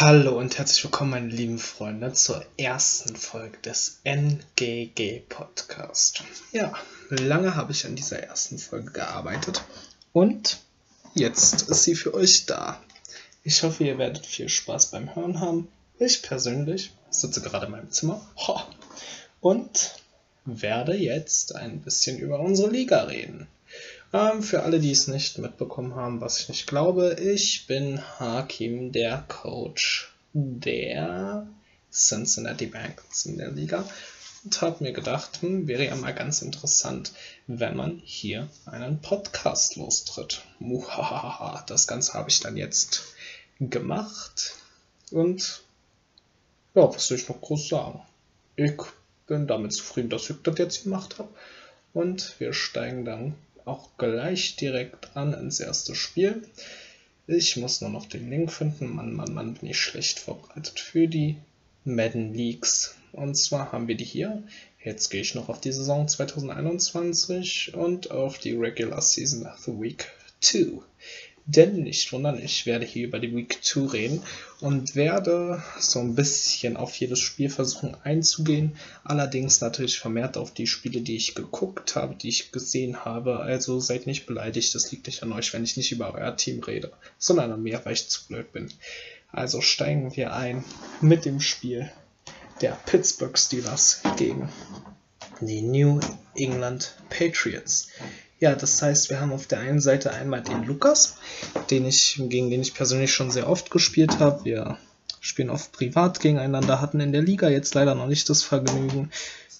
Hallo und herzlich willkommen, meine lieben Freunde, zur ersten Folge des NGG Podcast. Ja, lange habe ich an dieser ersten Folge gearbeitet und jetzt ist sie für euch da. Ich hoffe, ihr werdet viel Spaß beim Hören haben. Ich persönlich sitze gerade in meinem Zimmer und werde jetzt ein bisschen über unsere Liga reden. Ähm, für alle, die es nicht mitbekommen haben, was ich nicht glaube, ich bin Hakim, der Coach der Cincinnati Bengals in der Liga und habe mir gedacht, hm, wäre ja mal ganz interessant, wenn man hier einen Podcast lostritt. Muhahaha, das Ganze habe ich dann jetzt gemacht und ja, was soll ich noch groß sagen? Ich bin damit zufrieden, dass ich das jetzt gemacht habe und wir steigen dann auch gleich direkt an ins erste Spiel. Ich muss nur noch den Link finden. Mann, Mann, Mann, bin ich schlecht vorbereitet für die Madden Leagues. Und zwar haben wir die hier. Jetzt gehe ich noch auf die Saison 2021 und auf die Regular Season of the Week 2. Denn nicht wundern, ich werde hier über die Week 2 reden und werde so ein bisschen auf jedes Spiel versuchen einzugehen. Allerdings natürlich vermehrt auf die Spiele, die ich geguckt habe, die ich gesehen habe. Also seid nicht beleidigt, das liegt nicht an euch, wenn ich nicht über euer Team rede, sondern an mir, weil ich zu blöd bin. Also steigen wir ein mit dem Spiel der Pittsburgh Steelers gegen die New England Patriots. Ja, das heißt, wir haben auf der einen Seite einmal den Lukas, den ich, gegen den ich persönlich schon sehr oft gespielt habe. Wir spielen oft privat gegeneinander, hatten in der Liga jetzt leider noch nicht das Vergnügen.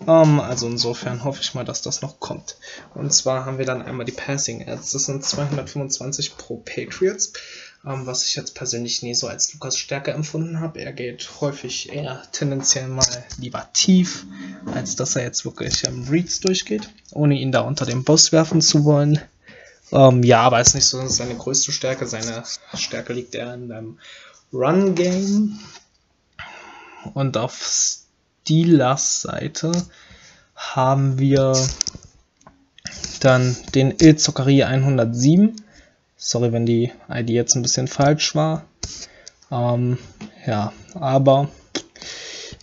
Um, ähm, also insofern hoffe ich mal, dass das noch kommt. Und zwar haben wir dann einmal die Passing Ads. Das sind 225 pro Patriots ähm, was ich jetzt persönlich nie so als Lukas Stärke empfunden habe. Er geht häufig eher tendenziell mal lieber tief, als dass er jetzt wirklich ähm, Reads durchgeht, ohne ihn da unter den Boss werfen zu wollen. Ähm, ja, aber ist nicht so seine größte Stärke. Seine Stärke liegt eher in dem Run-Game. Und auf Steelers Seite haben wir dann den Il Zuckerie 107 Sorry, wenn die ID jetzt ein bisschen falsch war. Ähm, ja, aber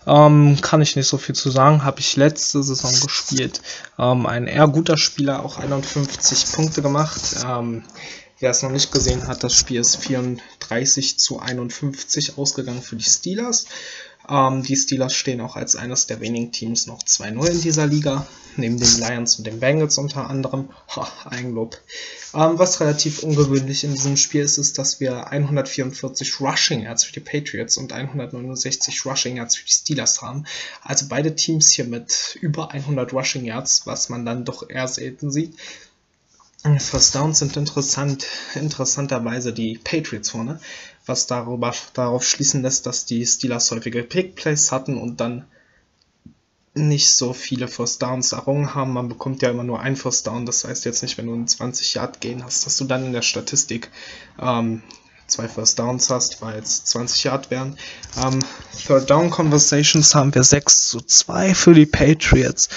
ähm, kann ich nicht so viel zu sagen. Habe ich letzte Saison gespielt. Ähm, ein eher guter Spieler, auch 51 Punkte gemacht. Ähm, wer es noch nicht gesehen hat, das Spiel ist 34 zu 51 ausgegangen für die Steelers. Ähm, die Steelers stehen auch als eines der wenigen Teams noch 2-0 in dieser Liga, neben den Lions und den Bengals unter anderem. Ha, Eigenlob. Ähm, was relativ ungewöhnlich in diesem Spiel ist, ist, dass wir 144 Rushing Yards für die Patriots und 169 Rushing Yards für die Steelers haben. Also beide Teams hier mit über 100 Rushing Yards, was man dann doch eher selten sieht. First Downs sind interessant, interessanterweise die Patriots vorne, was darüber, darauf schließen lässt, dass die Steelers häufige Pick Plays hatten und dann nicht so viele First Downs errungen haben. Man bekommt ja immer nur ein First Down. Das heißt jetzt nicht, wenn du einen 20 Yard gehen hast, dass du dann in der Statistik ähm, zwei First Downs hast, weil es 20 Yard wären. Ähm, Third Down Conversations haben wir 6 zu 2 für die Patriots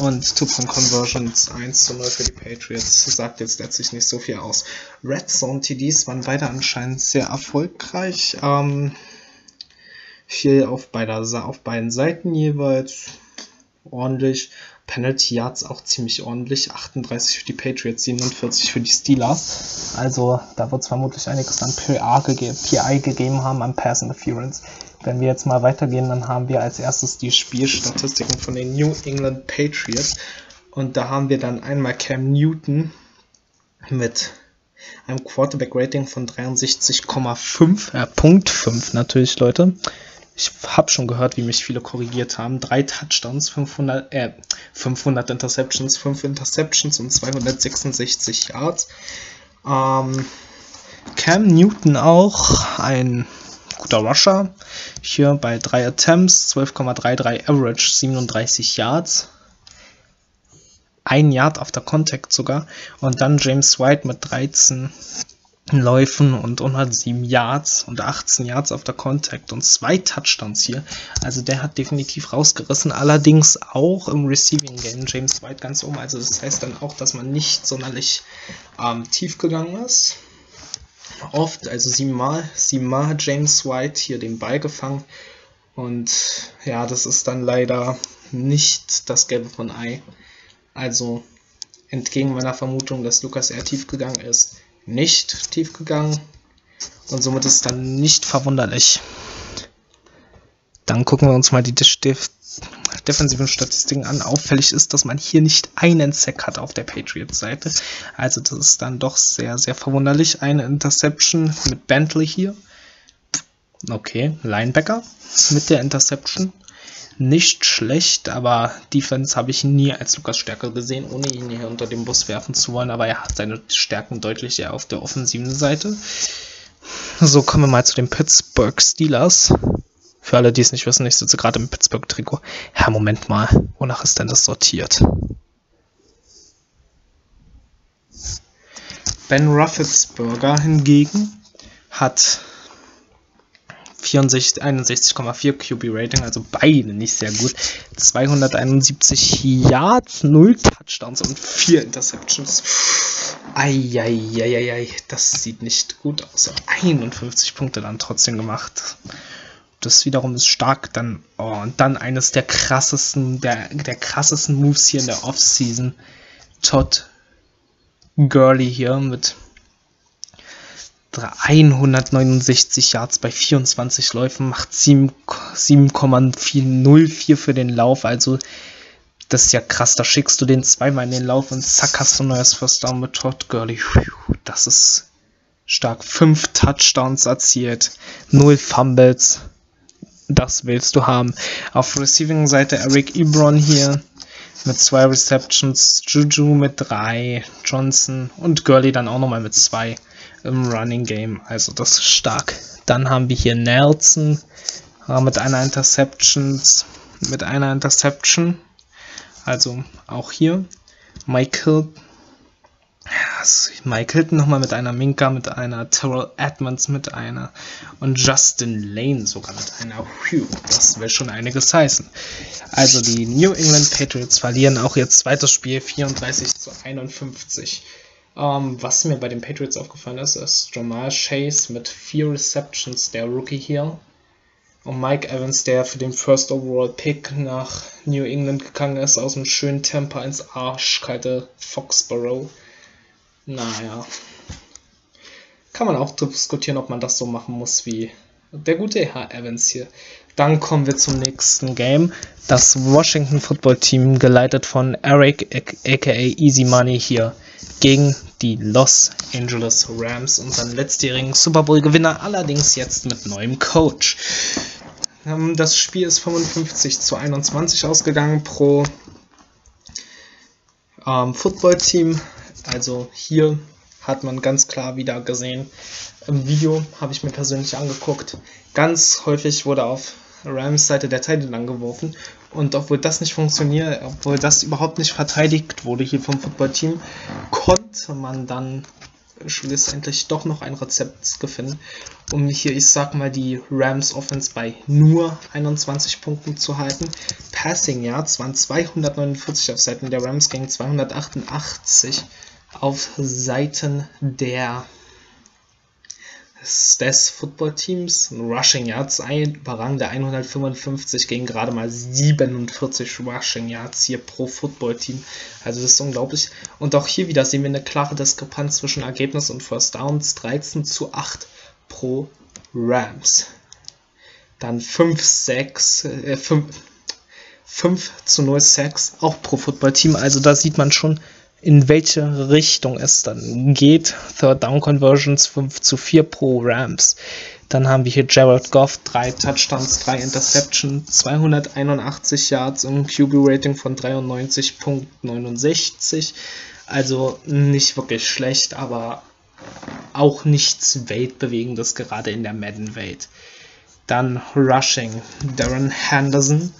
und Two-Point Conversions 1 zu 0 für die Patriots. Das sagt jetzt letztlich nicht so viel aus. Red Zone TDs waren beide anscheinend sehr erfolgreich. Ähm, viel auf, beider, auf beiden Seiten jeweils ordentlich. Penalty Yards auch ziemlich ordentlich. 38 für die Patriots, 47 für die Steelers. Also da wird es vermutlich einiges an PA gege PI gegeben haben an Pass Interference. Wenn wir jetzt mal weitergehen, dann haben wir als erstes die Spielstatistiken von den New England Patriots. Und da haben wir dann einmal Cam Newton mit einem Quarterback-Rating von 63,5, äh, Punkt 5 natürlich, Leute ich habe schon gehört, wie mich viele korrigiert haben. Drei Touchdowns, 500, äh, 500 Interceptions, 5 Interceptions und 266 Yards. Ähm, Cam Newton auch, ein guter Rusher. Hier bei 3 Attempts, 12,33 Average, 37 Yards. Ein Yard auf der Contact sogar. Und dann James White mit 13 Läufen und 107 Yards und 18 Yards auf der Contact und zwei Touchdowns hier. Also der hat definitiv rausgerissen. Allerdings auch im Receiving Game James White ganz oben. Also das heißt dann auch, dass man nicht sonderlich ähm, tief gegangen ist. oft, also siebenmal, siebenmal hat James White hier den Ball gefangen. Und ja, das ist dann leider nicht das Gelbe von Ei. Also entgegen meiner Vermutung, dass Lukas eher tief gegangen ist, nicht tief gegangen. Und somit ist es dann nicht verwunderlich. Dann gucken wir uns mal die defensiven Statistiken an. Auffällig ist, dass man hier nicht einen Sack hat auf der Patriots-Seite. Also das ist dann doch sehr, sehr verwunderlich. Eine Interception mit Bentley hier. Okay, Linebacker mit der Interception. Nicht schlecht, aber Defense habe ich nie als Lukas Stärke gesehen, ohne ihn hier unter den Bus werfen zu wollen. Aber er hat seine Stärken deutlich eher auf der offensiven Seite. So, kommen wir mal zu den Pittsburgh Steelers. Für alle, die es nicht wissen, ich sitze gerade im Pittsburgh-Trikot. Ja, Moment mal. Wonach ist denn das sortiert? Ben Ruffelsberger hingegen hat 61,4 QB Rating, also beide nicht sehr gut. 271 Yards, 0 Touchdowns und 4 Interceptions. Eieieiei, das sieht nicht gut aus. 51 Punkte dann trotzdem gemacht. Das wiederum ist stark. Dann, oh, und dann eines der krassesten, der, der krassesten Moves hier in der Offseason. Todd Gurley hier mit 169 Yards bei 24 Läufen, macht 7,404 für den Lauf. Also, das ist ja krass. Da schickst du den zweimal in den Lauf und zack, hast du ein neues First Down mit Todd Gurley. Das ist stark. Fünf Touchdowns erzielt, null Fumbles. Das willst du haben. Auf Receiving-Seite Eric Ebron hier mit zwei Receptions, Juju mit drei, Johnson und Gurley dann auch nochmal mit zwei im Running Game. Also das ist stark. Dann haben wir hier Nelson äh, mit einer Interceptions, mit einer Interception. Also auch hier. Michael Hilton nochmal mit einer Minka, mit einer Terrell Edmonds mit einer und Justin Lane sogar mit einer. Phew, das will schon einiges heißen. Also die New England Patriots verlieren auch ihr zweites Spiel 34 zu 51. Um, ähm, was mir bei den Patriots aufgefallen ist, ist Jamal Chase mit vier Receptions, der Rookie hier. Und Mike Evans, der für den First Overall Pick nach New England gegangen ist, aus dem schönen Temper ins arschkalte Foxborough. Naja. Kann man auch diskutieren, ob man das so machen muss wie der gute Herr Evans hier. Dann kommen wir zum nächsten Game. Das Washington Football Team, geleitet von Eric aka Easy Money hier, gegen die Los Angeles Rams, unseren letztjährigen Super Bowl-Gewinner, allerdings jetzt mit neuem Coach. Ähm, das Spiel ist 55 zu 21 ausgegangen pro ähm, Football-Team. Also hier hat man ganz klar wieder gesehen. Im Video habe ich mir persönlich angeguckt. Ganz häufig wurde auf Rams Seite der Titan angeworfen. Und obwohl das nicht funktioniert, obwohl das überhaupt nicht verteidigt wurde hier vom Footballteam, konnte man dann schlussendlich doch noch ein Rezept finden, um hier, ich sag mal, die Rams Offense bei nur 21 Punkten zu halten. Passing Yards waren 249 auf Seiten der Rams gegen 288 auf Seiten der des Footballteams. Rushing Yards, ein überragende 155 gegen gerade mal 47 Rushing Yards hier pro Footballteam. Also das ist unglaublich. Und auch hier wieder sehen wir eine klare Diskrepanz zwischen Ergebnis und First Downs. 13 zu 8 pro Rams. Dann 5, 6, äh, 5, 5 zu 0 Sacks, auch pro Footballteam. Also da sieht man schon, in welche Richtung es dann geht. Third Down Conversions 5 zu 4 pro Rams. Dann haben wir hier Jared Goff, 3 Touchdowns, 3 Interceptions, 281 Yards und QB-Rating von 93.69. Also nicht wirklich schlecht, aber auch nichts Weltbewegendes, gerade in der Madden-Welt. Dann Rushing, Darren Henderson,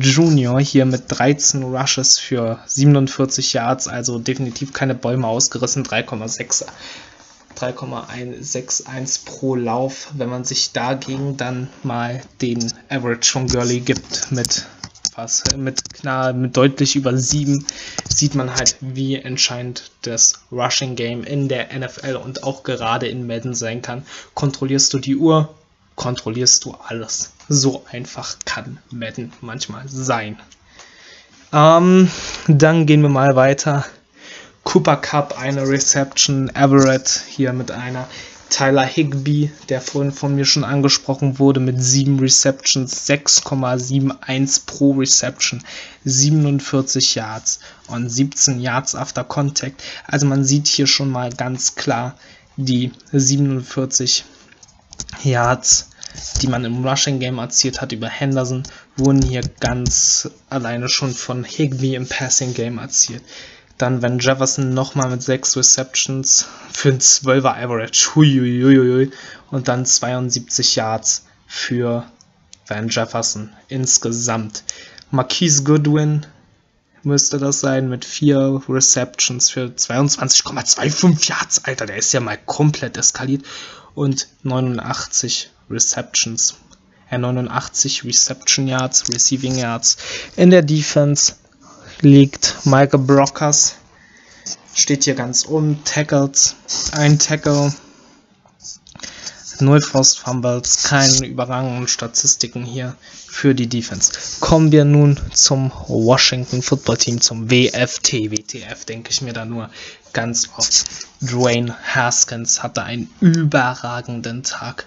Junior hier mit 13 Rushes für 47 Yards, also definitiv keine Bäume ausgerissen, 3,6 3,161 pro Lauf. Wenn man sich dagegen dann mal den Average von Gurley gibt mit was. Mit klar, mit deutlich über 7 sieht man halt, wie entscheidend das Rushing Game in der NFL und auch gerade in Madden sein kann. Kontrollierst du die Uhr, kontrollierst du alles. So einfach kann Madden manchmal sein. Ähm, dann gehen wir mal weiter. Cooper Cup, eine Reception, Everett hier mit einer Tyler Higby, der vorhin von mir schon angesprochen wurde, mit 7 Receptions, 6,71 pro Reception, 47 Yards und 17 Yards after Contact. Also man sieht hier schon mal ganz klar die 47 Yards, die man im Rushing Game erzielt hat über Henderson, wurden hier ganz alleine schon von Higby im Passing Game erzielt. Dann Van Jefferson nochmal mit 6 Receptions für ein 12er Average. Huiuiuiui. Und dann 72 Yards für Van Jefferson insgesamt. Marquise Goodwin müsste das sein mit 4 Receptions für 22,25 Yards. Alter, der ist ja mal komplett eskaliert. Und 89 Receptions. Äh, 89 Reception Yards, Receiving Yards. In der Defense liegt Michael Brockers. Steht hier ganz oben. Tackles. Ein Tackle. Null Frost Fumbles. Keine überragenden Statistiken hier für die Defense. Kommen wir nun zum Washington Football Team, zum WFT. WTF denke ich mir da nur ganz oft. Dwayne Haskins hatte einen überragenden Tag.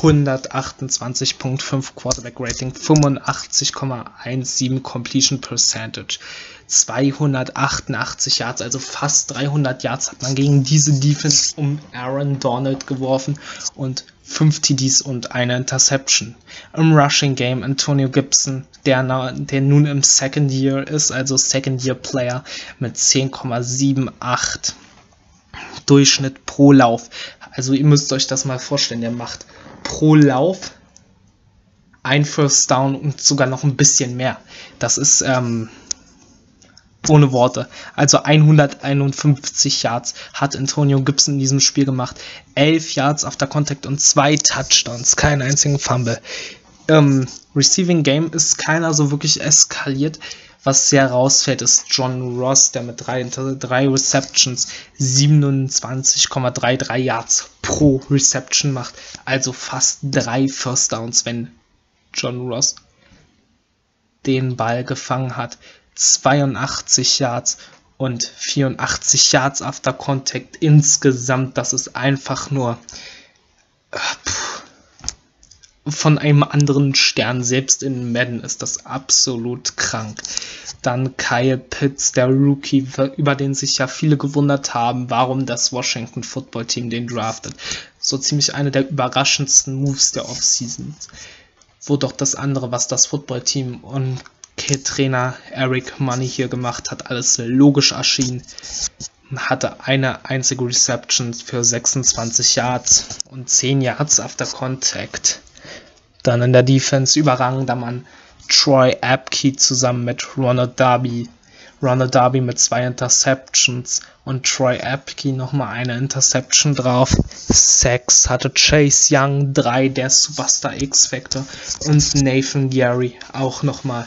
128.5 Quarterback Rating, 85,17 Completion Percentage, 288 Yards, also fast 300 Yards hat man gegen diese Defense um Aaron Donald geworfen und 5 TDs und eine Interception. Im Rushing Game Antonio Gibson, der, der nun im Second Year ist, also Second Year Player mit 10,78 Durchschnitt pro Lauf. Also ihr müsst euch das mal vorstellen, der macht pro Lauf ein First Down und sogar noch ein bisschen mehr. Das ist ähm, ohne Worte. Also 151 Yards hat Antonio Gibson in diesem Spiel gemacht. 11 Yards after Contact und zwei Touchdowns, keinen einzigen Fumble. Ähm, Receiving Game ist keiner so wirklich eskaliert. Was sehr rausfällt, ist John Ross, der mit drei, drei Receptions 27,33 Yards pro Reception macht. Also fast drei First Downs, wenn John Ross den Ball gefangen hat. 82 Yards und 84 Yards after Contact insgesamt. Das ist einfach nur. Äh, von einem anderen Stern. Selbst in Madden ist das absolut krank. Dann Kyle Pitts, der Rookie, über den sich ja viele gewundert haben, warum das Washington Football Team den draftet. So ziemlich eine der überraschendsten Moves der Offseason. Wo doch das andere, was das Football Team und Trainer Eric Money hier gemacht hat, alles logisch erschien. Hatte eine einzige Reception für 26 Yards und 10 Yards after Contact. Dann in der Defense überragender Mann Troy Apke zusammen mit Ronald Darby. Ronald Darby mit zwei Interceptions und Troy Apke nochmal eine Interception drauf. Sechs hatte Chase Young, drei der Superstar X-Factor und Nathan Gary auch nochmal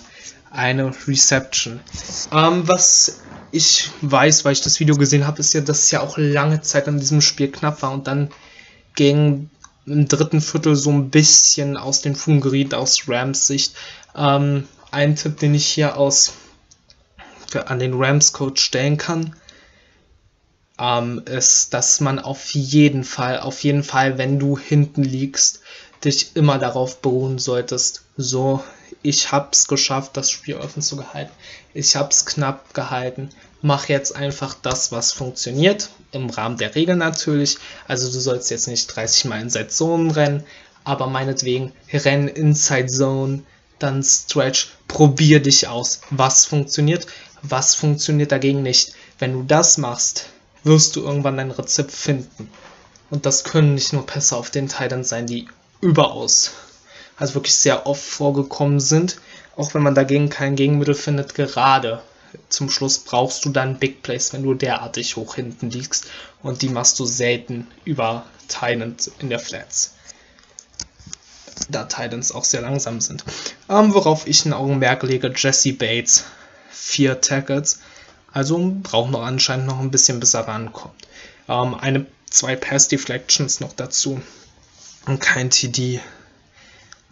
eine Reception. Ähm, was ich weiß, weil ich das Video gesehen habe, ist ja, dass es ja auch lange Zeit an diesem Spiel knapp war und dann gegen im dritten Viertel so ein bisschen aus den Fugen geriet aus Rams Sicht. Ähm, ein Tipp, den ich hier aus an den Rams Coach stellen kann, ähm, ist, dass man auf jeden Fall, auf jeden Fall, wenn du hinten liegst, dich immer darauf beruhen solltest. So, ich hab's geschafft, das Spiel offen zu gehalten. Ich hab's knapp gehalten. Mach jetzt einfach das, was funktioniert im Rahmen der Regeln natürlich. Also du sollst jetzt nicht 30 Mal Inside Zone rennen, aber meinetwegen renn Inside Zone, dann Stretch, probier dich aus. Was funktioniert, was funktioniert dagegen nicht. Wenn du das machst, wirst du irgendwann dein Rezept finden. Und das können nicht nur Pässe auf den Teilen sein, die überaus, also wirklich sehr oft vorgekommen sind, auch wenn man dagegen kein Gegenmittel findet, gerade zum Schluss brauchst du dann Big Plays, wenn du derartig hoch hinten liegst. Und die machst du selten über Tynant in der Flats. da Titans auch sehr langsam sind. Ähm, worauf ich ein Augenmerk lege, Jesse Bates, vier Tackles. Also braucht noch anscheinend noch ein bisschen, bis er rankommt. Ähm, eine, zwei Pass Deflections noch dazu. Und kein TD.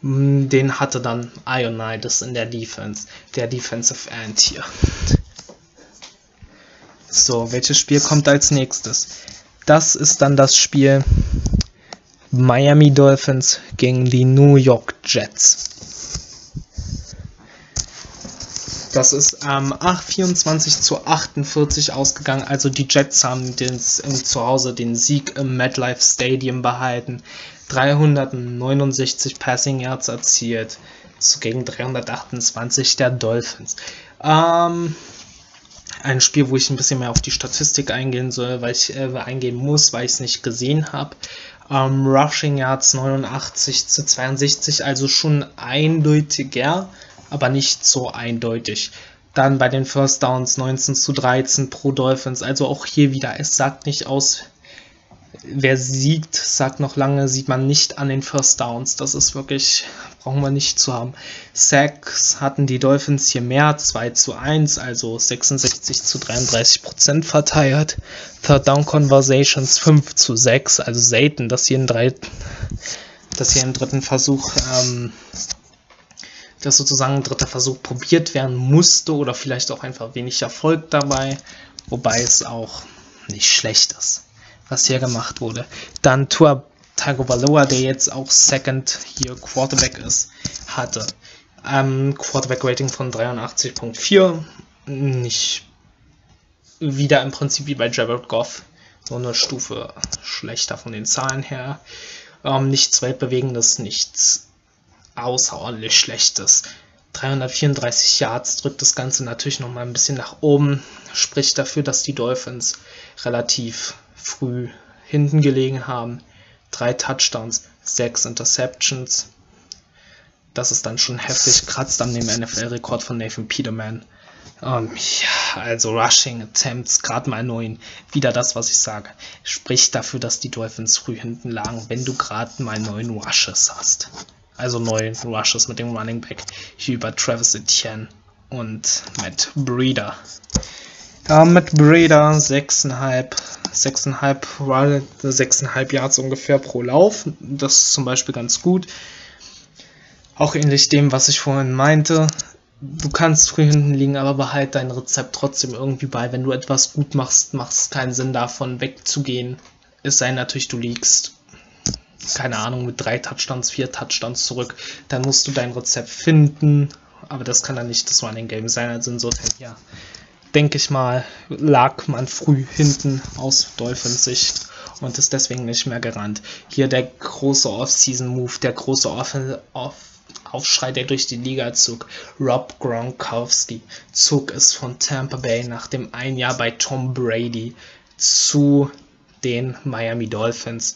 Hm, den hatte dann Ionides in der Defense, der Defensive End hier. So, welches Spiel kommt als nächstes? Das ist dann das Spiel Miami Dolphins gegen die New York Jets. Das ist ähm, 24 zu 48 ausgegangen. Also die Jets haben den, im Zuhause den Sieg im MetLife Stadium behalten. 369 Passing Yards erzielt gegen 328 der Dolphins. Ähm, ein Spiel, wo ich ein bisschen mehr auf die Statistik eingehen soll, weil ich äh, eingehen muss, weil ich es nicht gesehen habe. Ähm, Rushing Yards 89 zu 62, also schon eindeutiger, aber nicht so eindeutig. Dann bei den First Downs 19 zu 13 pro Dolphins, also auch hier wieder, es sagt nicht aus, wer siegt, sagt noch lange, sieht man nicht an den First Downs. Das ist wirklich, brauchen wir nicht zu haben. Sacks hatten die Dolphins hier mehr, 2 zu 1, also 66 zu 33 Prozent verteilt. Third Down Conversations 5 zu 6, also selten, dass hier ein, drei, dass hier im dritten Versuch, ähm, dass sozusagen ein dritter Versuch probiert werden musste oder vielleicht auch einfach wenig Erfolg dabei, wobei es auch nicht schlecht ist was hier gemacht wurde. Dann Tua Tagovailoa, der jetzt auch Second hier Quarterback ist, hatte. Ähm, Quarterback-Rating von 83.4. Nicht wieder im Prinzip wie bei Jared Goff. So eine Stufe schlechter von den Zahlen her. Ähm, nichts Weltbewegendes, nichts außerordentlich Schlechtes. 334 Yards drückt das Ganze natürlich noch mal ein bisschen nach oben. Spricht dafür, dass die Dolphins relativ früh hinten gelegen haben. Drei Touchdowns, sechs Interceptions. Das ist dann schon heftig, kratzt an dem NFL-Rekord von Nathan Peterman. Um, ja, also Rushing Attempts, gerade mal neun. Wieder das, was ich sage. Spricht dafür, dass die Dolphins früh hinten lagen, wenn du gerade mal neun Rushes hast. Also neun Rushes mit dem Running Back über Travis Etienne und Matt Breeder. Ja, mit Breeder 6,5 6,5 6,5 Yards ungefähr pro Lauf. Das ist zum Beispiel ganz gut. Auch ähnlich dem, was ich vorhin meinte. Du kannst früh hinten liegen, aber behalt dein Rezept trotzdem irgendwie bei. Wenn du etwas gut machst, macht es keinen Sinn davon wegzugehen. Es sei natürlich, du liegst, keine Ahnung, mit drei Touchdowns, vier Touchdowns zurück. Dann musst du dein Rezept finden. Aber das kann dann nicht das Running Game sein. Also insofern, ja denke ich mal, lag man früh hinten aus Dolphins Sicht und ist deswegen nicht mehr gerannt. Hier der große Off-Season-Move, der große Off Off Aufschrei, der durch die Liga zog. Rob Gronkowski zog es von Tampa Bay nach dem ein Jahr bei Tom Brady zu den Miami Dolphins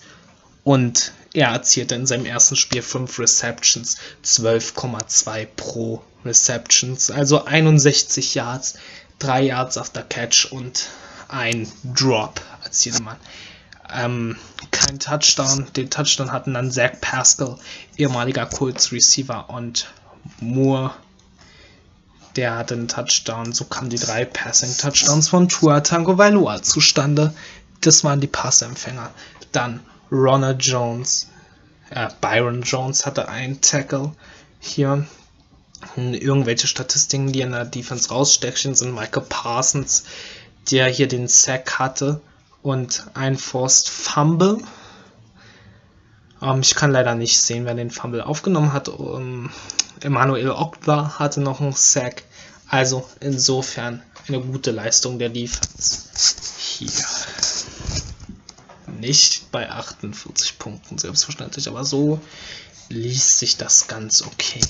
und er erzielte in seinem ersten Spiel 5 Receptions, 12,2 pro Receptions, also 61 Yards, 3 Yards after Catch und ein Drop erzielte man. Ähm, kein Touchdown. Den Touchdown hatten dann Zach Pascal, ehemaliger Colts Receiver, und Moore. Der hatte einen Touchdown. So kamen die drei Passing Touchdowns von Tua Tango Vailoa zustande. Das waren die Passempfänger. Dann Ronald Jones. Äh, Byron Jones hatte einen Tackle. Hier irgendwelche Statistiken, die in der Defense rausstechen, sind Michael Parsons, der hier den Sack hatte und ein Forced Fumble. Ähm, ich kann leider nicht sehen, wer den Fumble aufgenommen hat. Um, Emmanuel Ogba hatte noch einen Sack. Also insofern eine gute Leistung der Defense. Hier. Nicht bei 48 Punkten, selbstverständlich, aber so liest sich das ganz okay.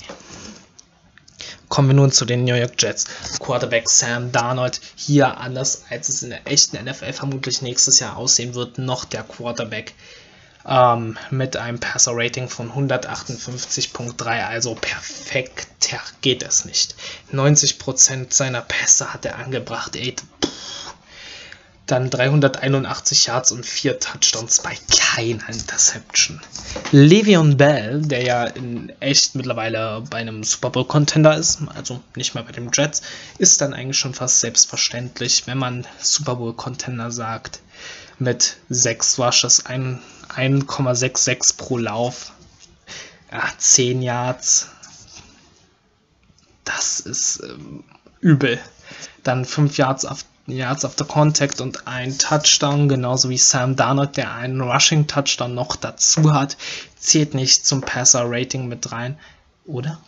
Kommen wir nun zu den New York Jets. Quarterback Sam Darnold, hier anders als es in der echten NFL vermutlich nächstes Jahr aussehen wird, noch der Quarterback ähm, mit einem Passer-Rating von 158.3, also perfekter geht es nicht. 90% seiner Pässe hat er angebracht. Ey, Dann 381 Yards und 4 Touchdowns bei keiner Interception. Le'Veon Bell, der ja in echt mittlerweile bei einem Super Bowl Contender ist, also nicht mehr bei den Jets, ist dann eigentlich schon fast selbstverständlich, wenn man Super Bowl Contender sagt, mit 6 Rushes, 1,66 pro Lauf, ja, 10 Yards. Das ist ähm, übel. Dann 5 Yards auf Yards after Contact und ein Touchdown, genauso wie Sam Darnold, der einen Rushing Touchdown noch dazu hat, zählt nicht zum Passer Rating mit rein, oder?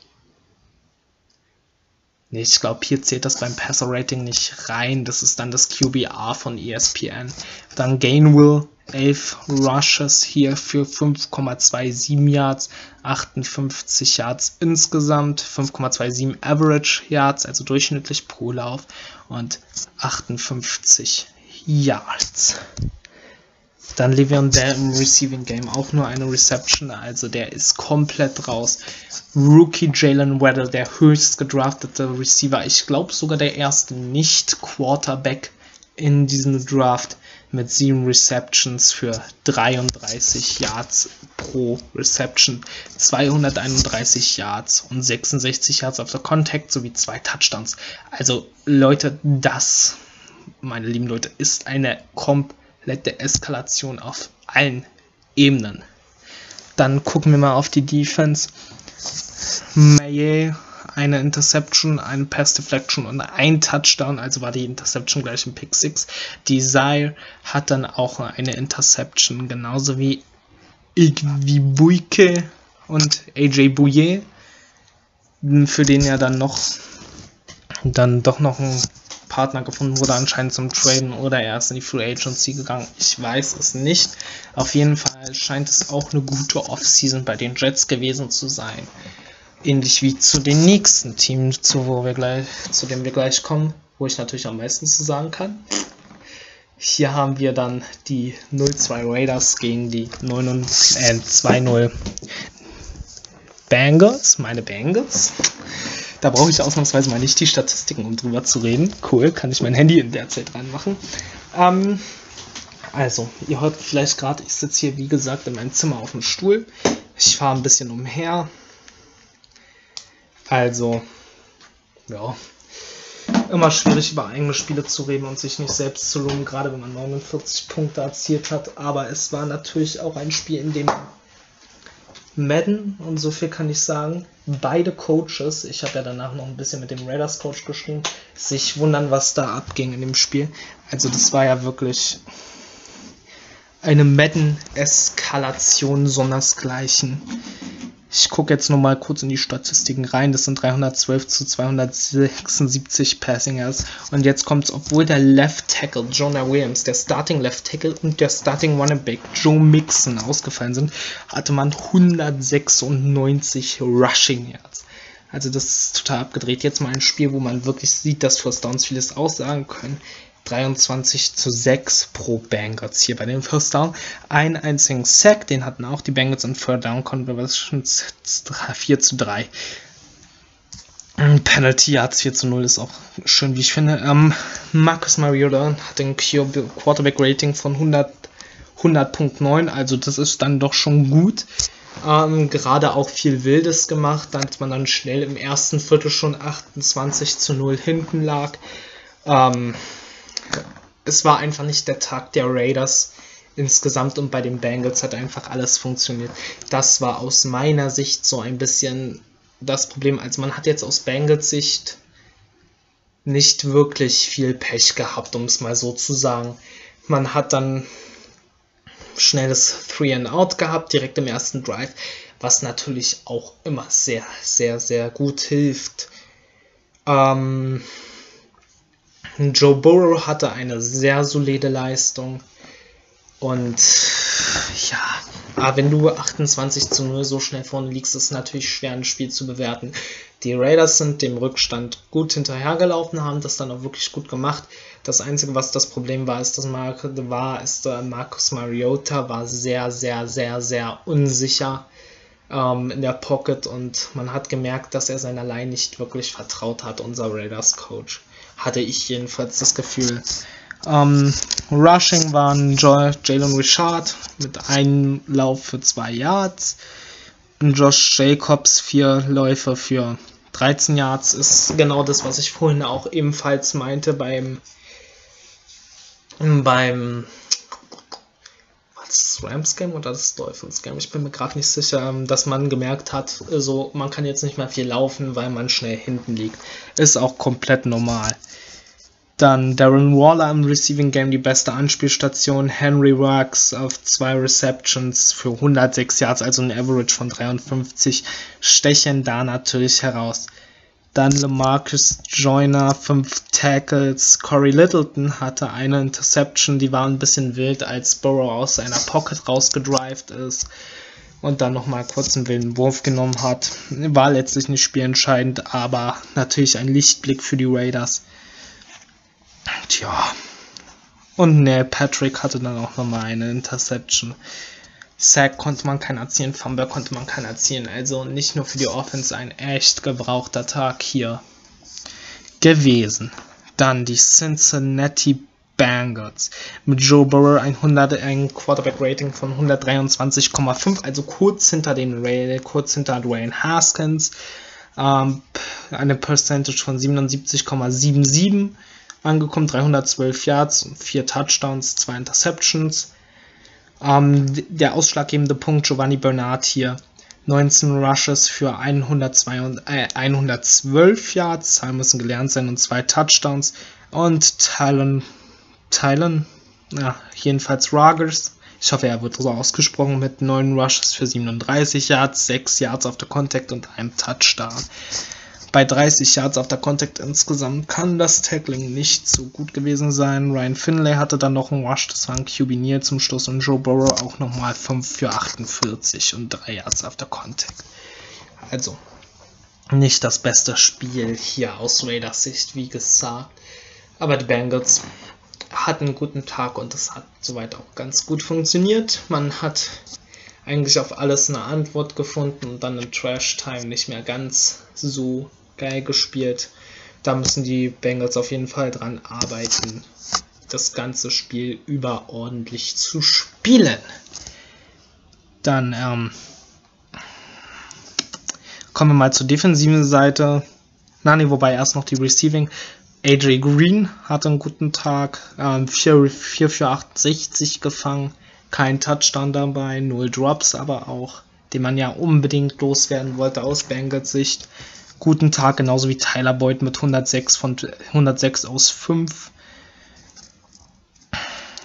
Nee, ich glaube, hier zählt das beim Passer Rating nicht rein. Das ist dann das QBR von ESPN. Dann Gainwell, 11 Rushes hier für 5,27 Yards, 58 Yards insgesamt, 5,27 Average Yards, also durchschnittlich pro Lauf und 58 Yards. Dann Le'Veon Bell im Receiving Game auch nur eine Reception, also der ist komplett raus. Rookie Jalen Weddle, der höchst gedraftete Receiver, ich glaube sogar der erste Nicht-Quarterback in diesem Draft mit 7 Receptions für 33 Yards pro Reception, 231 Yards und 66 Yards auf der Contact sowie zwei Touchdowns. Also Leute, das, meine lieben Leute, ist eine komplett komplette Eskalation auf allen Ebenen. Dann gucken wir mal auf die Defense. Maye, eine Interception, eine Pass Deflection und ein Touchdown, also war die Interception gleich ein Pick 6. Desire hat dann auch eine Interception, genauso wie Igwibuike und AJ Bouye, für den er dann noch dann doch noch ein Partner gefunden wurde, anscheinend zum Traden oder er ist in die Free Agency gegangen. Ich weiß es nicht. Auf jeden Fall scheint es auch eine gute Offseason bei den Jets gewesen zu sein. Ähnlich wie zu den nächsten Teams, zu, wo wir gleich, zu dem wir gleich kommen, wo ich natürlich am meisten zu sagen kann. Hier haben wir dann die 0-2 Raiders gegen die 2-0 äh, Bengals, meine Bengals. Da brauche ich ausnahmsweise mal nicht die Statistiken, um drüber zu reden. Cool, kann ich mein Handy in der Zeit reinmachen. Ähm, also, ihr hört vielleicht gerade, ich sitze hier wie gesagt in meinem Zimmer auf dem Stuhl. Ich fahre ein bisschen umher. Also, ja, immer schwierig über eigene Spiele zu reden und sich nicht selbst zu loben, gerade wenn man 49 Punkte erzielt hat. Aber es war natürlich auch ein Spiel, in dem Madden, und so viel kann ich sagen, beide Coaches, ich habe ja danach noch ein bisschen mit dem Raiders Coach geschrieben, sich wundern, was da abging in dem Spiel. Also das war ja wirklich eine Madden-Eskalation sondersgleichen. Ich gucke jetzt nur mal kurz in die Statistiken rein. Das sind 312 zu 276 Passingers. Und jetzt kommt es, obwohl der Left Tackle Jonah Williams, der Starting Left Tackle und der Starting Running Back Joe Mixon ausgefallen sind, hatte man 196 Rushing Yards. Also das ist total abgedreht. Jetzt mal ein Spiel, wo man wirklich sieht, dass First Downs vieles aussagen können. 23 zu 6 pro Bengals hier bei dem First Down. Einen einzigen Sack, den hatten auch die Bengals und Third Down Conversions 4 zu 3. Penalty Yards 4 zu 0 ist auch schön, wie ich finde. Ähm, Marcus Mariota hat ein Quarterback Rating von 100, 100.9, also das ist dann doch schon gut. Ähm, gerade auch viel Wildes gemacht, als man dann schnell im ersten Viertel schon 28 zu 0 hinten lag. Ähm, es war einfach nicht der Tag der Raiders insgesamt und bei den Bengals hat einfach alles funktioniert. Das war aus meiner Sicht so ein bisschen das Problem. Also man hat jetzt aus Bengals Sicht nicht wirklich viel Pech gehabt, um es mal so zu sagen. Man hat dann schnelles Three and Out gehabt, direkt im ersten Drive, was natürlich auch immer sehr, sehr, sehr gut hilft. Ähm, Joe Burrow hatte eine sehr solide Leistung. Und ja, aber wenn du 28 zu 0 so schnell vorne liegst, ist es natürlich schwer, ein Spiel zu bewerten. Die Raiders sind dem Rückstand gut hinterhergelaufen, haben das dann auch wirklich gut gemacht. Das Einzige, was das Problem war, ist, dass Mar war, ist, äh, Marcus Mariota war sehr, sehr, sehr, sehr unsicher ähm, in der Pocket und man hat gemerkt, dass er seiner Line nicht wirklich vertraut hat, unser Raiders Coach hatte ich jedenfalls das Gefühl. Ähm, Rushing waren Jalen Richard mit einem Lauf für zwei Yards. Josh Jacobs vier Läufe für 13 Yards ist genau das, was ich vorhin auch ebenfalls meinte beim beim das Rams Game oder das Dolphins Game. Ich bin mir gerade nicht sicher, ähm, dass man gemerkt hat, so man kann jetzt nicht mehr viel laufen, weil man schnell hinten liegt. Ist auch komplett normal. Dann Darren Waller im Receiving Game die beste Anspielstation. Henry Rux auf zwei Receptions für 106 Yards, also ein Average von 53, stechen da natürlich heraus. Dann Lamarcus Joyner, 5 Tackles. Corey Littleton hatte eine Interception, die war ein bisschen wild, als Burrow aus seiner Pocket rausgedrived ist und dann nochmal kurz einen wilden Wurf genommen hat. War letztlich nicht spielentscheidend, aber natürlich ein Lichtblick für die Raiders. Tja. Und Neil Patrick hatte dann auch nochmal eine Interception. Sack konnte man keinen erzielen, Fumble konnte man keinen erzielen. Also nicht nur für die Offense ein echt gebrauchter Tag hier gewesen. Dann die Cincinnati Bengals mit Joe Burrow 100, ein Quarterback-Rating von 123,5, also kurz hinter den Ray, kurz hinter Dwayne Haskins. Ähm, eine Percentage von 77,77 angekommen, 312 Yards, 4 Touchdowns, 2 Interceptions. Ähm, der ausschlaggebende Punkt Giovanni Bernard hier. 19 Rushes für 102, äh, 112 Yards, Zahlen müssen gelernt sein und 2 Touchdowns. Und Talon, Talon, ja, jedenfalls Rogers, ich hoffe, er wird so ausgesprochen, mit 9 Rushes für 37 Yards, 6 Yards auf der Contact und einem Touchdown. Bei 30 Yards auf der Contact insgesamt kann das Tackling nicht so gut gewesen sein. Ryan Finlay hatte dann noch einen Rush, das war ein QB Neal zum Schluss und Joe Burrow auch nochmal 5 für 48 und 3 Yards auf der Contact. Also, nicht das beste Spiel hier aus Raiders Sicht, wie gesagt. Aber die Bengals hatten einen guten Tag und es hat soweit auch ganz gut funktioniert. Man hat eigentlich auf alles eine Antwort gefunden und dann im Trash Time nicht mehr ganz so geil gespielt. Da müssen die Bengals auf jeden Fall dran arbeiten, das ganze Spiel überordentlich zu spielen. Dann ähm, kommen wir mal zur defensiven Seite. Na, nee, wobei erst noch die Receiving. AJ Green hatte einen guten Tag. Ähm, 4, 4 für 68 gefangen. Kein Touchdown dabei, null Drops aber auch, den man ja unbedingt loswerden wollte aus Bengals Sicht guten Tag, genauso wie Tyler Boyd mit 106 von 106 aus 5.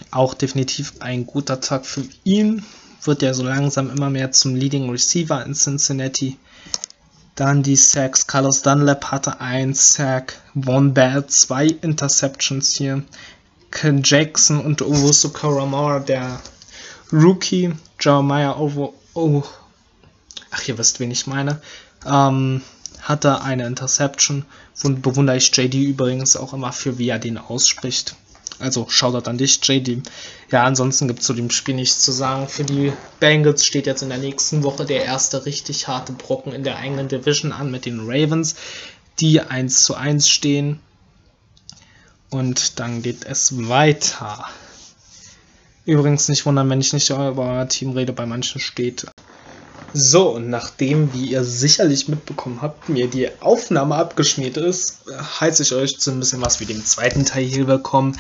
Auch definitiv ein guter Tag für ihn. Wird ja so langsam immer mehr zum Leading Receiver in Cincinnati. Dann die Sacks. Carlos Dunlap hatte ein Sack. Von Bell zwei Interceptions hier. Ken Jackson und Owusu Karamora, der Rookie. Jeremiah Ovo. Oh. Ach, ihr wisst, wen ich meine. Ähm, hatte eine Interception. Und bewundere ich JD übrigens auch immer für, wie er den ausspricht. Also Shoutout an dich, JD. Ja, ansonsten gibt es zu dem Spiel nichts zu sagen. Für die Bengals steht jetzt in der nächsten Woche der erste richtig harte Brocken in der eigenen Division an mit den Ravens, die 1 zu 1 stehen. Und dann geht es weiter. Übrigens nicht wundern, wenn ich nicht über euer Team rede, bei manchen steht so, und nachdem, wie ihr sicherlich mitbekommen habt, mir die Aufnahme abgeschmiert ist, heiße ich euch zu ein bisschen was wie dem zweiten Teil hier willkommen.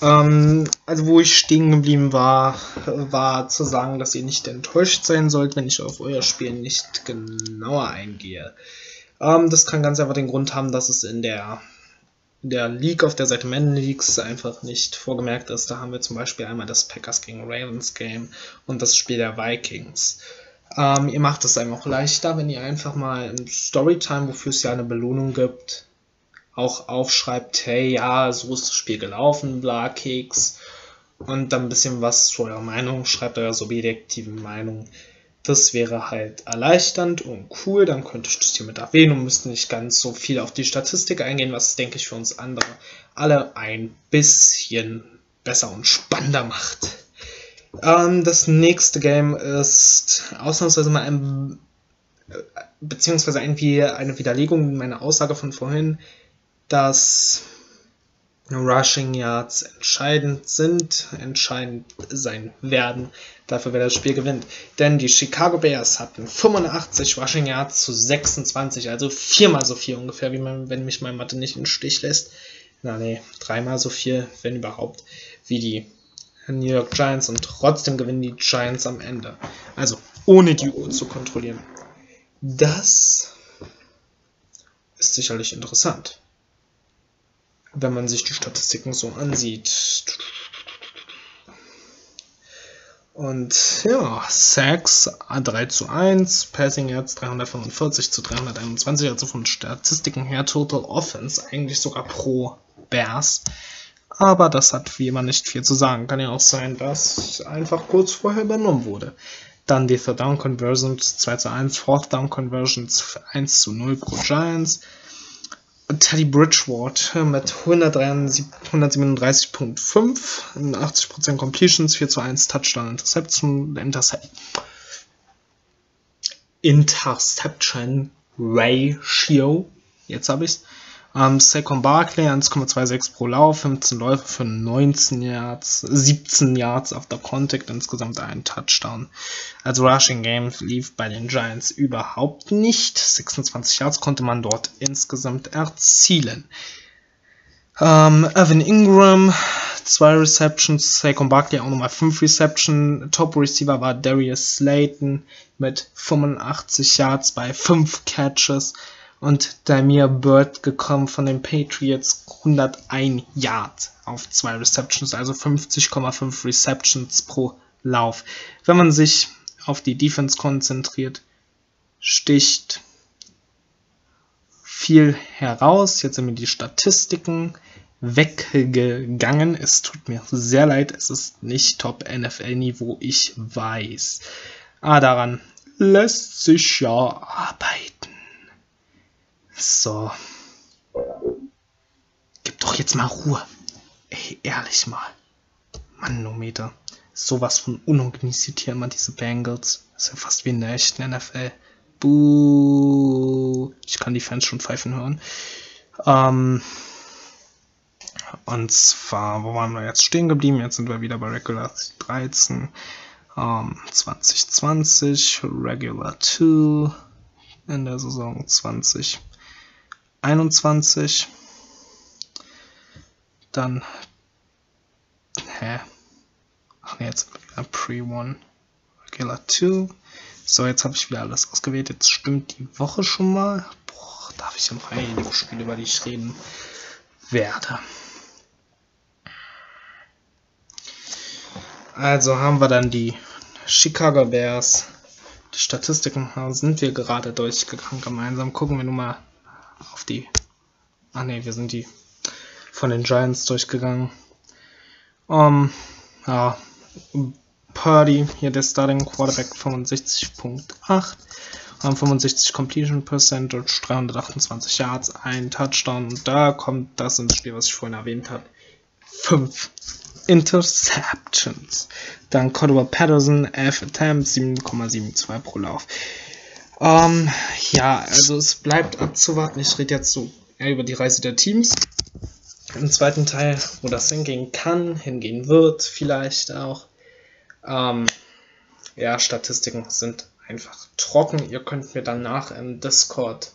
Ähm, also wo ich stehen geblieben war, war zu sagen, dass ihr nicht enttäuscht sein sollt, wenn ich auf euer Spiel nicht genauer eingehe. Ähm, das kann ganz einfach den Grund haben, dass es in der, der League auf der Seite Men Leagues einfach nicht vorgemerkt ist. Da haben wir zum Beispiel einmal das Packers gegen Ravens Game und das Spiel der Vikings. Ähm, ihr macht es einem auch leichter, wenn ihr einfach mal in Storytime, wofür es ja eine Belohnung gibt, auch aufschreibt, hey, ja, so ist das Spiel gelaufen, bla, Keks. Und dann ein bisschen was zu eurer Meinung, schreibt eure subjektive Meinung. Das wäre halt erleichternd und cool, dann könnte ich das hier mit erwähnen und müsste nicht ganz so viel auf die Statistik eingehen, was, denke ich, für uns andere alle ein bisschen besser und spannender macht. Ähm, das nächste Game ist ausnahmsweise mal ein, beziehungsweise irgendwie eine Widerlegung meiner Aussage von vorhin, dass Rushing Yards entscheidend sind, entscheidend sein werden dafür, wer das Spiel gewinnt. Denn die Chicago Bears hatten 85 Rushing Yards zu 26, also viermal so viel ungefähr, wie man, wenn mich meine Mathe nicht den Stich lässt. Na nee, dreimal so viel, wenn überhaupt, wie die New York Giants und trotzdem gewinnen die Giants am Ende. Also ohne die Uhr zu kontrollieren. Das ist sicherlich interessant wenn man sich die Statistiken so ansieht. Und ja, Sacks 3 zu 1, Passing Yards 345 zu 321, also von Statistiken her Total Offense, eigentlich sogar pro Bears. Aber das hat wie immer nicht viel zu sagen. Kann ja auch sein, dass einfach kurz vorher übernommen wurde. Dann die Third Down Conversions 2 zu 1, Fourth Down Conversions 1 zu 0 pro Giants. Teddy Bridgewater mit 137.5, 80% Completions, 4 zu 1 Touchdown Interception, Intercept Interception Ratio. Jetzt habe ich's. Ähm, Saquon Barkley 1,26 pro Lauf, 15 Läufe für 19 Yards, 17 Yards after Contact, insgesamt ein Touchdown. Also Rushing Game lief bei den Giants überhaupt nicht. 26 Yards konnte man dort insgesamt erzielen. Ähm, Evan Ingram, zwei Receptions, Saquon Barkley auch nochmal 5 Receptions. Top Receiver war Darius Slayton mit 85 Yards bei 5 Catches und Damir Bird gekommen von den Patriots 101 Yard auf zwei Receptions, also 50,5 Receptions pro Lauf. Wenn man sich auf die Defense konzentriert, sticht viel heraus. Jetzt sind mir die Statistiken weggegangen. Es tut mir sehr leid, es ist nicht Top NFL Niveau, ich weiß. Aber daran lässt sich ja arbeiten. So. Gib doch jetzt mal Ruhe. Ey, ehrlich mal. Manometer. Sowas von unorganisiert hier immer diese Bengals. Das ist ja fast wie in der echten NFL. Buh. Ich kann die Fans schon pfeifen hören. Ähm. Und zwar, wo waren wir jetzt stehen geblieben? Jetzt sind wir wieder bei Regular 13. Ähm, 2020, Regular 2 in der Saison 20. 21. Dann. Hä? Ach ne, jetzt wieder Pre-1. Regular 2. So, jetzt habe ich wieder alles ausgewählt. Jetzt stimmt die Woche schon mal. Boah, da habe ich ja noch einige Spiele, über die ich reden werde. Also haben wir dann die Chicago Bears. Die Statistiken sind wir gerade durchgegangen gemeinsam. Gucken wir nun mal auf die. Ah ne, wir sind die von den Giants durchgegangen. Um, ja, Purdy, hier der Starting Quarterback 65.8, haben 65 Completion Percentage, 328 Yards, ein Touchdown und da kommt das ins Spiel, was ich vorhin erwähnt habe. 5 Interceptions. Dann Cordova Patterson, 11 Attempts, 7,72 pro Lauf. Ähm, ja, also es bleibt abzuwarten. Ich rede jetzt so eher über die Reise der Teams. Im zweiten Teil, wo das hingehen kann, hingehen wird, vielleicht auch. Ähm, ja, Statistiken sind einfach trocken. Ihr könnt mir danach im Discord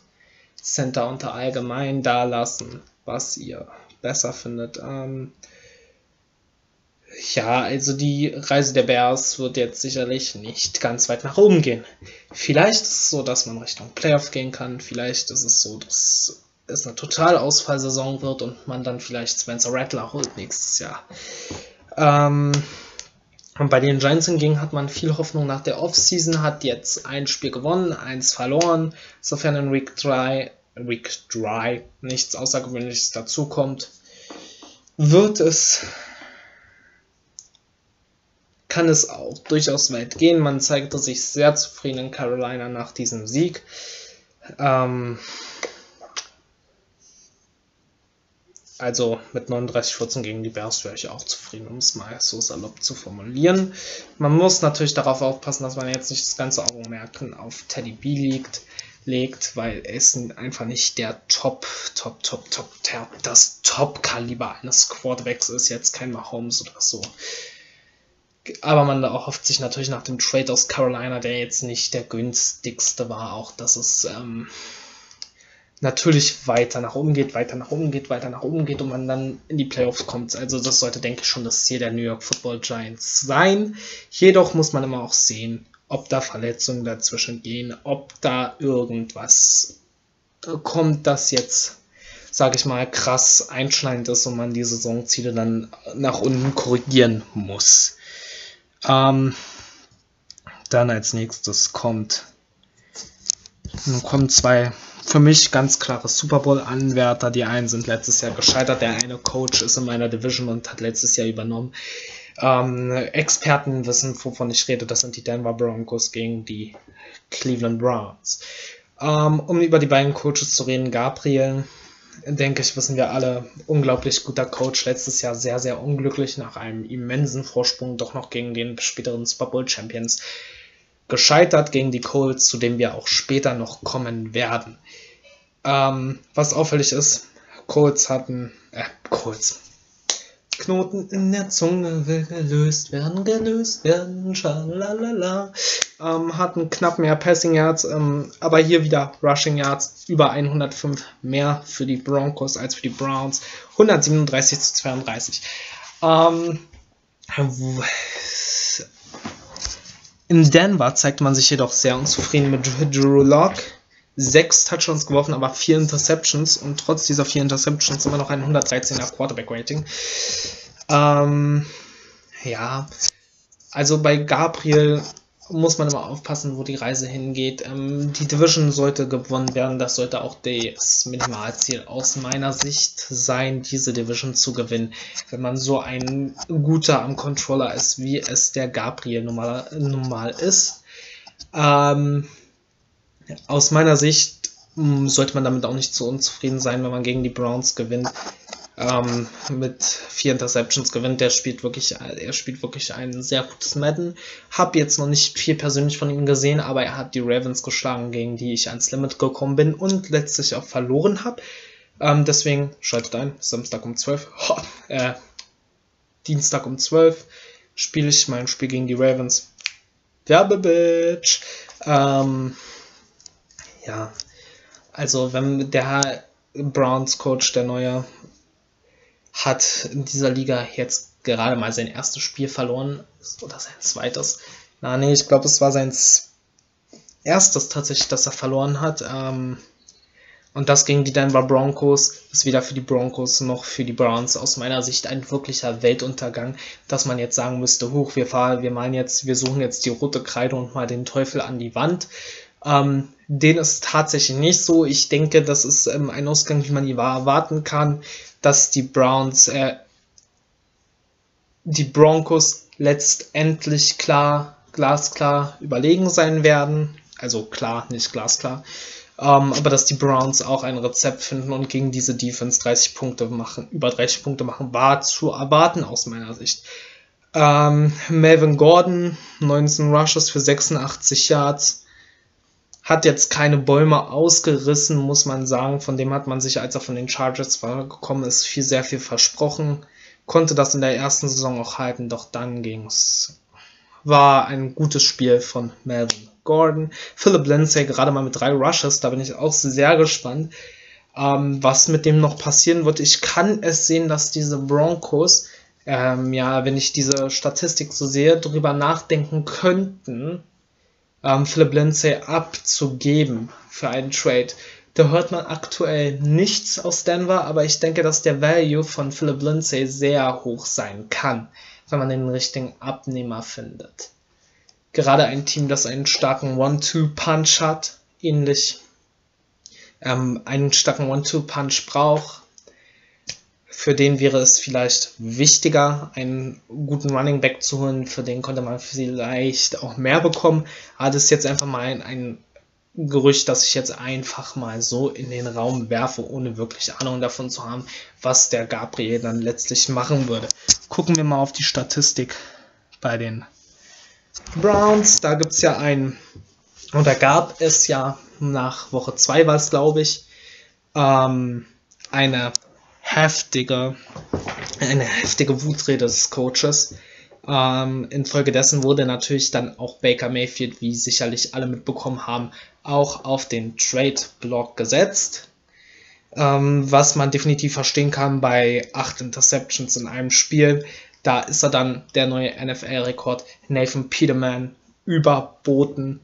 Center unter allgemein da lassen, was ihr besser findet. Ähm, ja, also die Reise der Bears wird jetzt sicherlich nicht ganz weit nach oben gehen. Vielleicht ist es so, dass man Richtung Playoff gehen kann. Vielleicht ist es so, dass es eine Totalausfallsaison wird und man dann vielleicht Spencer Rattler holt nächstes Jahr. Ähm, und bei den Giants hingegen hat man viel Hoffnung nach der Offseason, hat jetzt ein Spiel gewonnen, eins verloren, sofern in Week 3, Week 3 nichts Außergewöhnliches dazukommt. Wird es kann es auch durchaus weit gehen. Man zeigte sich sehr zufrieden in Carolina nach diesem Sieg. Ähm, also mit 39-14 gegen die Bears wäre ich auch zufrieden, um es mal so salopp zu formulieren. Man muss natürlich darauf aufpassen, dass man jetzt nicht das ganze Augenmerk auf Teddy B liegt. legt, weil er ist einfach nicht der Top, Top, Top, Top, Top das Top-Kaliber eines Quarterbacks ist, jetzt kein Mahomes oder so. Aber man hofft sich natürlich nach dem Trade aus Carolina, der jetzt nicht der günstigste war, auch dass es ähm, natürlich weiter nach oben geht, weiter nach oben geht, weiter nach oben geht und man dann in die Playoffs kommt. Also das sollte, denke ich, schon das Ziel der New York Football Giants sein. Jedoch muss man immer auch sehen, ob da Verletzungen dazwischen gehen, ob da irgendwas kommt, das jetzt, sage ich mal, krass einschneidend ist und man die Saisonziele dann nach unten korrigieren muss. Ähm, dann als nächstes kommt, kommen zwei für mich ganz klare Super Bowl-Anwärter. Die einen sind letztes Jahr gescheitert. Der eine Coach ist in meiner Division und hat letztes Jahr übernommen. Ähm, Experten wissen, wovon ich rede. Das sind die Denver Broncos gegen die Cleveland Browns. Ähm, um über die beiden Coaches zu reden, Gabriel, denke ich, wissen wir alle, unglaublich guter Coach. Letztes Jahr sehr, sehr unglücklich nach einem immensen Vorsprung doch noch gegen den späteren Super Bowl Champions gescheitert gegen die Colts, zu dem wir auch später noch kommen werden. Ähm, was auffällig ist, Colts hatten, äh, Colts. Knoten in der Zunge will gelöst werden, gelöst werden, schalalala. Ähm, hatten knapp mehr Passing Yards, ähm, aber hier wieder Rushing Yards, über 105 mehr für die Broncos als für die Browns. 137 zu 32. Ähm, in Denver zeigt man sich jedoch sehr unzufrieden mit Drew Locke. Sechs Touchdowns geworfen, aber vier Interceptions und trotz dieser vier Interceptions immer noch ein 113er Quarterback-Rating. Ähm, ja, also bei Gabriel muss man immer aufpassen, wo die Reise hingeht. Ähm, die Division sollte gewonnen werden. Das sollte auch das Minimalziel aus meiner Sicht sein, diese Division zu gewinnen. Wenn man so ein guter am Controller ist, wie es der Gabriel normal, normal ist. Ähm, aus meiner Sicht mh, sollte man damit auch nicht so unzufrieden sein, wenn man gegen die Browns gewinnt ähm, mit vier Interceptions gewinnt. Der spielt wirklich, er spielt wirklich ein sehr gutes Madden. Hab jetzt noch nicht viel persönlich von ihm gesehen, aber er hat die Ravens geschlagen, gegen die ich ans Limit gekommen bin und letztlich auch verloren habe. Ähm, deswegen schaltet ein, Samstag um 12, ho, äh, Dienstag um 12 spiele ich mein Spiel gegen die Ravens. Werbebitch. Ähm, ja, also wenn der Browns Coach, der neue, hat in dieser Liga jetzt gerade mal sein erstes Spiel verloren. Oder sein zweites. Na, nee, ich glaube, es war sein erstes tatsächlich, das er verloren hat. Ähm, und das gegen die Denver Broncos ist weder für die Broncos noch für die Browns aus meiner Sicht ein wirklicher Weltuntergang, dass man jetzt sagen müsste, hoch, wir fahren, wir meinen jetzt, wir suchen jetzt die rote Kreide und mal den Teufel an die Wand. Ähm, den ist tatsächlich nicht so. Ich denke, das ist ähm, ein Ausgang, wie man erwarten kann dass die Browns, äh, die Broncos letztendlich klar, glasklar überlegen sein werden. Also klar, nicht glasklar. Ähm, aber dass die Browns auch ein Rezept finden und gegen diese Defense 30 Punkte machen, über 30 Punkte machen, war zu erwarten aus meiner Sicht. Ähm, Melvin Gordon, 19 Rushes für 86 Yards hat jetzt keine Bäume ausgerissen, muss man sagen. Von dem hat man sich, als er von den Chargers gekommen ist, viel, sehr viel versprochen. Konnte das in der ersten Saison auch halten, doch dann ging's. War ein gutes Spiel von Melvin Gordon. Philip Lindsay gerade mal mit drei Rushes, da bin ich auch sehr gespannt, ähm, was mit dem noch passieren wird. Ich kann es sehen, dass diese Broncos, ähm, ja, wenn ich diese Statistik so sehe, darüber nachdenken könnten, ähm, Philip Lindsay abzugeben für einen Trade. Da hört man aktuell nichts aus Denver, aber ich denke, dass der Value von Philip Lindsay sehr hoch sein kann, wenn man den richtigen Abnehmer findet. Gerade ein Team, das einen starken One-Two-Punch hat, ähnlich ähm, einen starken One-Two-Punch braucht, für den wäre es vielleicht wichtiger, einen guten Running Back zu holen. Für den konnte man vielleicht auch mehr bekommen. Aber das ist jetzt einfach mal ein, ein Gerücht, das ich jetzt einfach mal so in den Raum werfe, ohne wirklich Ahnung davon zu haben, was der Gabriel dann letztlich machen würde. Gucken wir mal auf die Statistik bei den Browns. Da gibt es ja einen, oder gab es ja nach Woche 2 war es, glaube ich, ähm, eine heftige, eine heftige Wutrede des Coaches. Ähm, infolgedessen wurde natürlich dann auch Baker Mayfield, wie sicherlich alle mitbekommen haben, auch auf den Trade-Block gesetzt. Ähm, was man definitiv verstehen kann bei acht Interceptions in einem Spiel. Da ist er dann der neue NFL-Rekord Nathan Peterman überboten.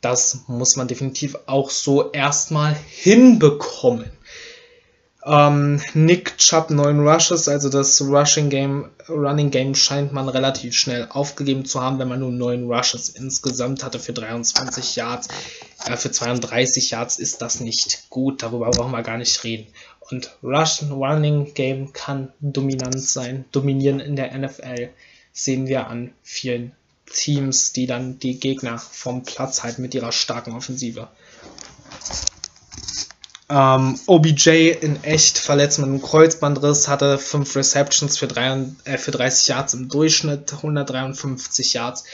Das muss man definitiv auch so erstmal hinbekommen. Ähm, Nick Chubb 9 Rushes, also das Rushing Game, Running Game scheint man relativ schnell aufgegeben zu haben, wenn man nur 9 Rushes insgesamt hatte für 23 Yards. Äh, für 32 Yards ist das nicht gut, darüber brauchen wir gar nicht reden. Und Rush Running Game kann dominant sein, dominieren in der NFL. Sehen wir an vielen Teams, die dann die Gegner vom Platz halten mit ihrer starken Offensive. Ähm, OBJ in echt verletzt mit einem Kreuzbandriss, hatte 5 Receptions für, 3, äh, für 30 Yards im Durchschnitt, 153 Yards.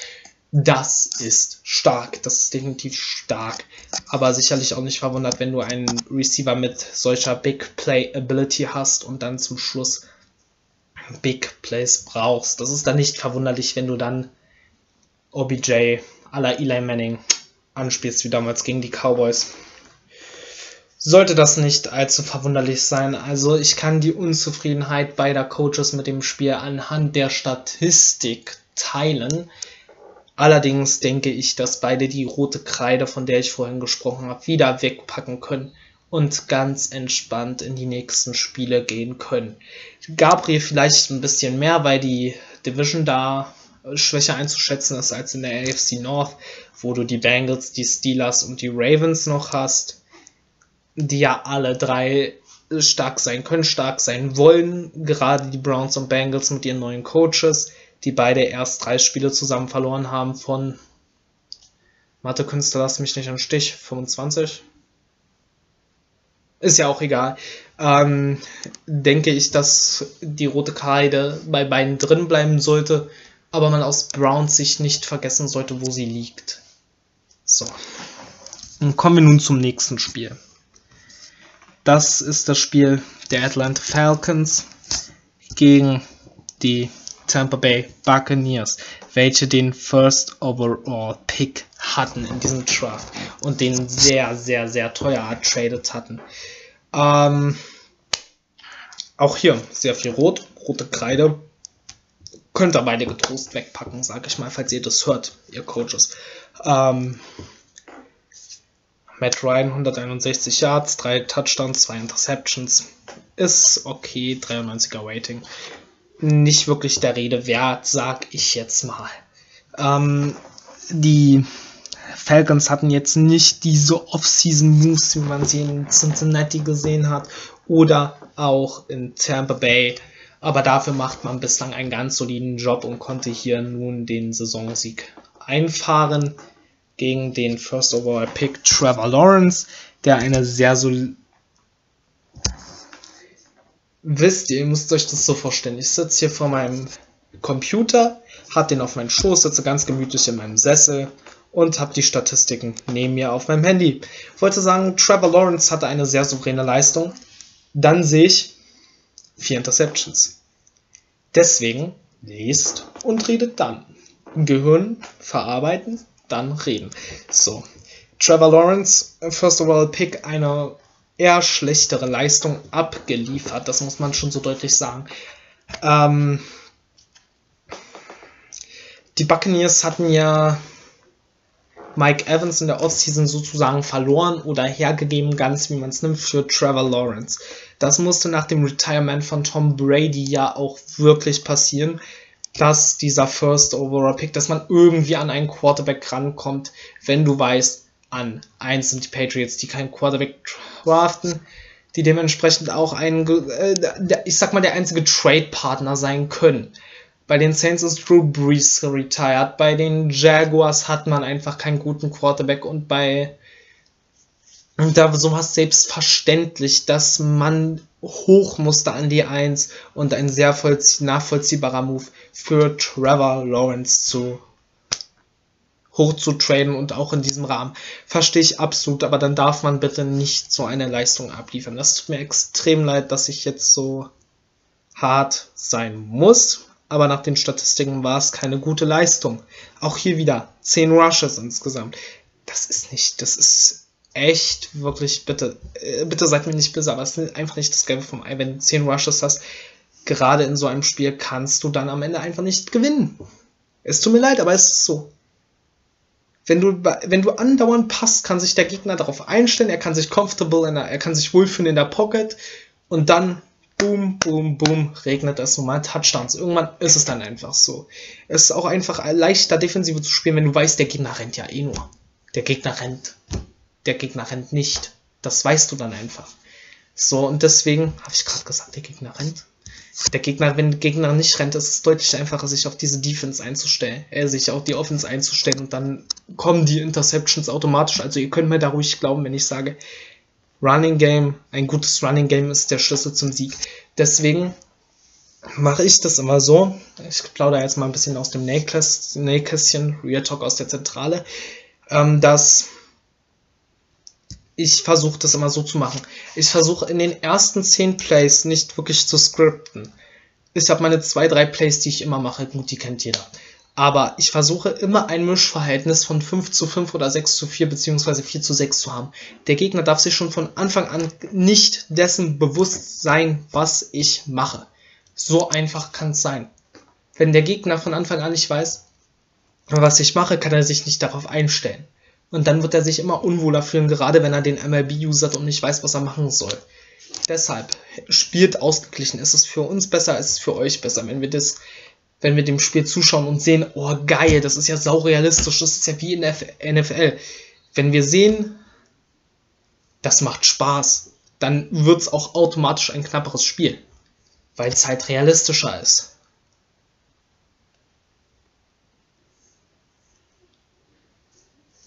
Das ist stark, das ist definitiv stark. Aber sicherlich auch nicht verwundert, wenn du einen Receiver mit solcher Big Play Ability hast und dann zum Schluss Big Plays brauchst. Das ist dann nicht verwunderlich, wenn du dann OBJ à la Eli Manning anspielst, wie damals gegen die Cowboys sollte das nicht allzu verwunderlich sein. Also ich kann die Unzufriedenheit beider Coaches mit dem Spiel anhand der Statistik teilen. Allerdings denke ich, dass beide die rote Kreide, von der ich vorhin gesprochen habe, wieder wegpacken können und ganz entspannt in die nächsten Spiele gehen können. Gabriel vielleicht ein bisschen mehr, weil die Division da schwächer einzuschätzen ist als in der AFC North, wo du die Bengals, die Steelers und die Ravens noch hast die ja alle drei stark sein können, stark sein wollen. Gerade die Browns und Bengals mit ihren neuen Coaches, die beide erst drei Spiele zusammen verloren haben von Mathe-Künstler, lass mich nicht am Stich, 25. Ist ja auch egal. Ähm, denke ich, dass die rote Kreide bei beiden drin bleiben sollte, aber man aus Browns Sicht nicht vergessen sollte, wo sie liegt. So. Und kommen wir nun zum nächsten Spiel. Das ist das Spiel der Atlanta Falcons gegen die Tampa Bay Buccaneers, welche den First Overall Pick hatten in diesem Draft und den sehr, sehr, sehr teuer ertradet hatten. Ähm, auch hier sehr viel Rot, rote Kreide. Könnt ihr beide getrost wegpacken, sag ich mal, falls ihr das hört, ihr Coaches. Ähm, Matt Ryan 161 Yards, 3 Touchdowns, 2 Interceptions. Ist okay, 93er Rating. Nicht wirklich der Rede wert, sag ich jetzt mal. Ähm, die Falcons hatten jetzt nicht diese Off-Season-Moves, wie man sie in Cincinnati gesehen hat oder auch in Tampa Bay. Aber dafür macht man bislang einen ganz soliden Job und konnte hier nun den Saisonsieg einfahren gegen den First Overall Pick Trevor Lawrence, der eine sehr so wisst ihr, ihr müsst euch das so vorstellen. Ich sitze hier vor meinem Computer, habe den auf meinen Schoß, sitze ganz gemütlich in meinem Sessel und habe die Statistiken neben mir auf meinem Handy. Ich wollte sagen, Trevor Lawrence hatte eine sehr souveräne Leistung. Dann sehe ich vier Interceptions. Deswegen lest und redet dann. Gehirn verarbeiten, dann reden. So. Trevor Lawrence, first of all, Pick, eine eher schlechtere Leistung abgeliefert. Das muss man schon so deutlich sagen. Ähm, die Buccaneers hatten ja Mike Evans in der Offseason sozusagen verloren oder hergegeben, ganz wie man es nimmt, für Trevor Lawrence. Das musste nach dem Retirement von Tom Brady ja auch wirklich passieren dass dieser First Overall Pick, dass man irgendwie an einen Quarterback rankommt, wenn du weißt, an eins sind die Patriots, die keinen Quarterback draften, die dementsprechend auch ein, äh, ich sag mal, der einzige Trade-Partner sein können. Bei den Saints ist Drew Brees retired, bei den Jaguars hat man einfach keinen guten Quarterback und bei und da sowas selbstverständlich, dass man hoch musste an die 1 und ein sehr nachvollziehbarer Move für Trevor Lawrence zu hoch zu traden und auch in diesem Rahmen. Verstehe ich absolut, aber dann darf man bitte nicht so eine Leistung abliefern. Das tut mir extrem leid, dass ich jetzt so hart sein muss, aber nach den Statistiken war es keine gute Leistung. Auch hier wieder 10 Rushes insgesamt. Das ist nicht, das ist echt wirklich, bitte, äh, bitte seid mir nicht böse, aber es ist einfach nicht das Gelbe vom Ei. Wenn du 10 Rushes hast, gerade in so einem Spiel kannst du dann am Ende einfach nicht gewinnen. Es tut mir leid, aber es ist so. Wenn du, wenn du andauernd passt, kann sich der Gegner darauf einstellen, er kann sich comfortable, der, er kann sich wohlfühlen in der Pocket und dann boom, boom, boom, regnet es normal Touchdowns. Irgendwann ist es dann einfach so. Es ist auch einfach leichter, Defensive zu spielen, wenn du weißt, der Gegner rennt ja eh nur. Der Gegner rennt. Der Gegner rennt nicht. Das weißt du dann einfach. So, und deswegen habe ich gerade gesagt, der Gegner rennt der Gegner, wenn der Gegner nicht rennt, ist es deutlich einfacher, sich auf diese Defense einzustellen, äh, sich auf die Offense einzustellen und dann kommen die Interceptions automatisch. Also ihr könnt mir da ruhig glauben, wenn ich sage, Running Game, ein gutes Running Game ist der Schlüssel zum Sieg. Deswegen mache ich das immer so. Ich plaudere jetzt mal ein bisschen aus dem Nähkästchen, Real Talk aus der Zentrale, ähm, dass ich versuche das immer so zu machen. Ich versuche in den ersten 10 Plays nicht wirklich zu scripten. Ich habe meine zwei, drei Plays, die ich immer mache. Gut, die kennt jeder. Aber ich versuche immer ein Mischverhältnis von 5 zu 5 oder 6 zu 4 beziehungsweise 4 zu 6 zu haben. Der Gegner darf sich schon von Anfang an nicht dessen bewusst sein, was ich mache. So einfach kann es sein. Wenn der Gegner von Anfang an nicht weiß, was ich mache, kann er sich nicht darauf einstellen. Und dann wird er sich immer unwohler fühlen, gerade wenn er den MLB usert und nicht weiß, was er machen soll. Deshalb spielt ausgeglichen. Es ist für uns besser, es ist für euch besser, wenn wir das, wenn wir dem Spiel zuschauen und sehen, oh geil, das ist ja saurealistisch, das ist ja wie in der NFL. Wenn wir sehen, das macht Spaß, dann wird es auch automatisch ein knapperes Spiel, weil es halt realistischer ist.